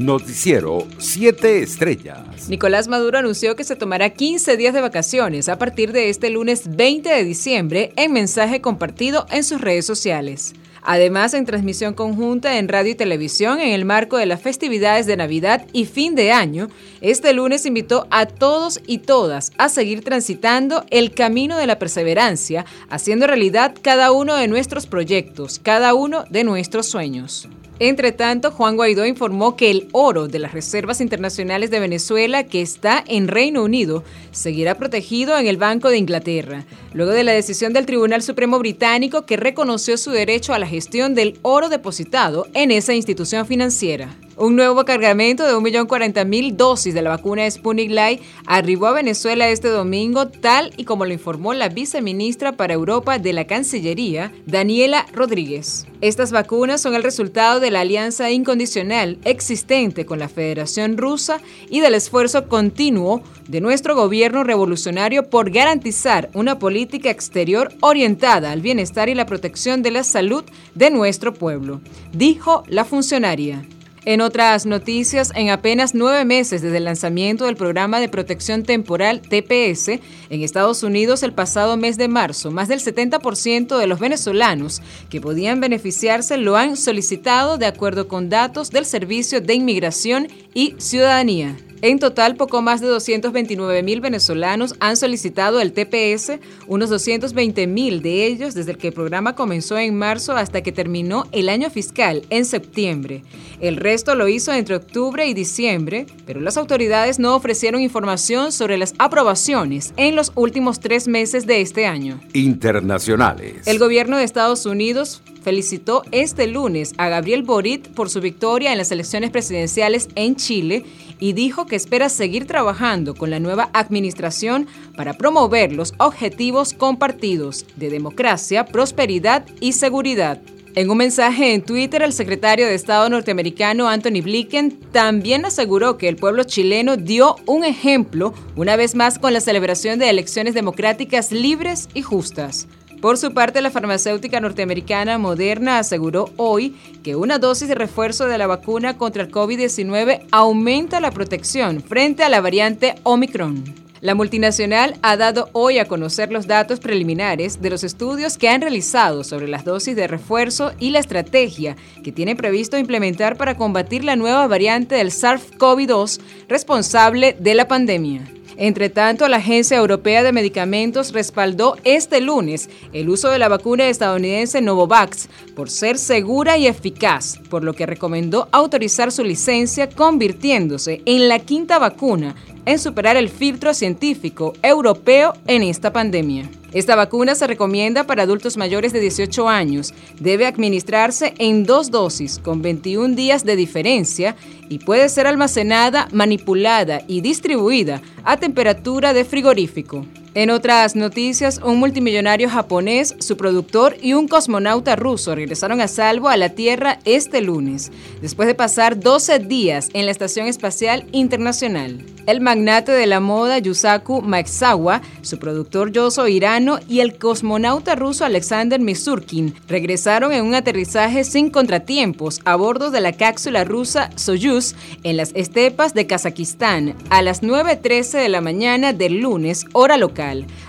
Noticiero 7 Estrellas. Nicolás Maduro anunció que se tomará 15 días de vacaciones a partir de este lunes 20 de diciembre en mensaje compartido en sus redes sociales. Además, en transmisión conjunta en radio y televisión en el marco de las festividades de Navidad y fin de año, este lunes invitó a todos y todas a seguir transitando el camino de la perseverancia, haciendo realidad cada uno de nuestros proyectos, cada uno de nuestros sueños. Entre tanto, Juan Guaidó informó que el oro de las reservas internacionales de Venezuela, que está en Reino Unido, seguirá protegido en el Banco de Inglaterra, luego de la decisión del Tribunal Supremo Británico que reconoció su derecho a la gestión del oro depositado en esa institución financiera. Un nuevo cargamento de 1.040.000 dosis de la vacuna Sputnik Light arribó a Venezuela este domingo, tal y como lo informó la viceministra para Europa de la Cancillería, Daniela Rodríguez. Estas vacunas son el resultado de la alianza incondicional existente con la Federación Rusa y del esfuerzo continuo de nuestro gobierno revolucionario por garantizar una política exterior orientada al bienestar y la protección de la salud de nuestro pueblo, dijo la funcionaria. En otras noticias, en apenas nueve meses desde el lanzamiento del programa de protección temporal TPS en Estados Unidos el pasado mes de marzo, más del 70% de los venezolanos que podían beneficiarse lo han solicitado de acuerdo con datos del Servicio de Inmigración y Ciudadanía. En total, poco más de 229 mil venezolanos han solicitado el TPS, unos 220 mil de ellos desde que el programa comenzó en marzo hasta que terminó el año fiscal en septiembre. El resto lo hizo entre octubre y diciembre, pero las autoridades no ofrecieron información sobre las aprobaciones en los últimos tres meses de este año. Internacionales. El gobierno de Estados Unidos felicitó este lunes a Gabriel Boric por su victoria en las elecciones presidenciales en Chile y dijo que espera seguir trabajando con la nueva administración para promover los objetivos compartidos de democracia, prosperidad y seguridad. En un mensaje en Twitter, el secretario de Estado norteamericano Anthony Blinken también aseguró que el pueblo chileno dio un ejemplo una vez más con la celebración de elecciones democráticas libres y justas. Por su parte, la farmacéutica norteamericana Moderna aseguró hoy que una dosis de refuerzo de la vacuna contra el COVID-19 aumenta la protección frente a la variante Omicron. La multinacional ha dado hoy a conocer los datos preliminares de los estudios que han realizado sobre las dosis de refuerzo y la estrategia que tiene previsto implementar para combatir la nueva variante del SARS-CoV-2 responsable de la pandemia. Entre tanto, la Agencia Europea de Medicamentos respaldó este lunes el uso de la vacuna estadounidense Novavax por ser segura y eficaz, por lo que recomendó autorizar su licencia convirtiéndose en la quinta vacuna en superar el filtro científico europeo en esta pandemia. Esta vacuna se recomienda para adultos mayores de 18 años. Debe administrarse en dos dosis con 21 días de diferencia y puede ser almacenada, manipulada y distribuida a temperatura de frigorífico. En otras noticias, un multimillonario japonés, su productor y un cosmonauta ruso regresaron a salvo a la Tierra este lunes, después de pasar 12 días en la Estación Espacial Internacional. El magnate de la moda Yusaku Maezawa, su productor Yoso Irano y el cosmonauta ruso Alexander Misurkin regresaron en un aterrizaje sin contratiempos a bordo de la cápsula rusa Soyuz en las estepas de Kazajistán a las 9.13 de la mañana del lunes, hora local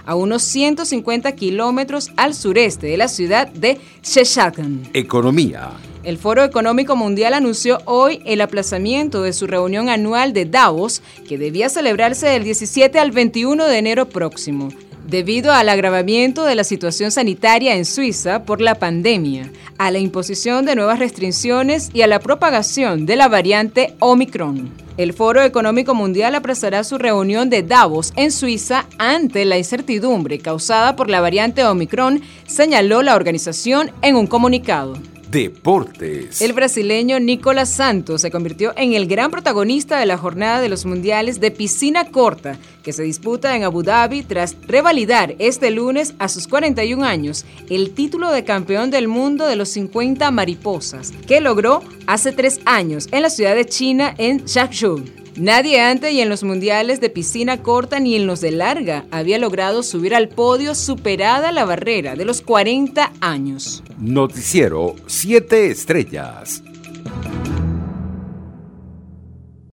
a unos 150 kilómetros al sureste de la ciudad de Sheshakan. Economía. El Foro Económico Mundial anunció hoy el aplazamiento de su reunión anual de Davos, que debía celebrarse del 17 al 21 de enero próximo debido al agravamiento de la situación sanitaria en Suiza por la pandemia, a la imposición de nuevas restricciones y a la propagación de la variante Omicron. El Foro Económico Mundial aplazará su reunión de Davos en Suiza ante la incertidumbre causada por la variante Omicron, señaló la organización en un comunicado. Deportes. El brasileño Nicolás Santos se convirtió en el gran protagonista de la jornada de los mundiales de piscina corta que se disputa en Abu Dhabi tras revalidar este lunes a sus 41 años el título de campeón del mundo de los 50 mariposas que logró hace tres años en la ciudad de China en Changchun. Nadie antes y en los mundiales de piscina corta ni en los de larga había logrado subir al podio superada la barrera de los 40 años. Noticiero 7 Estrellas.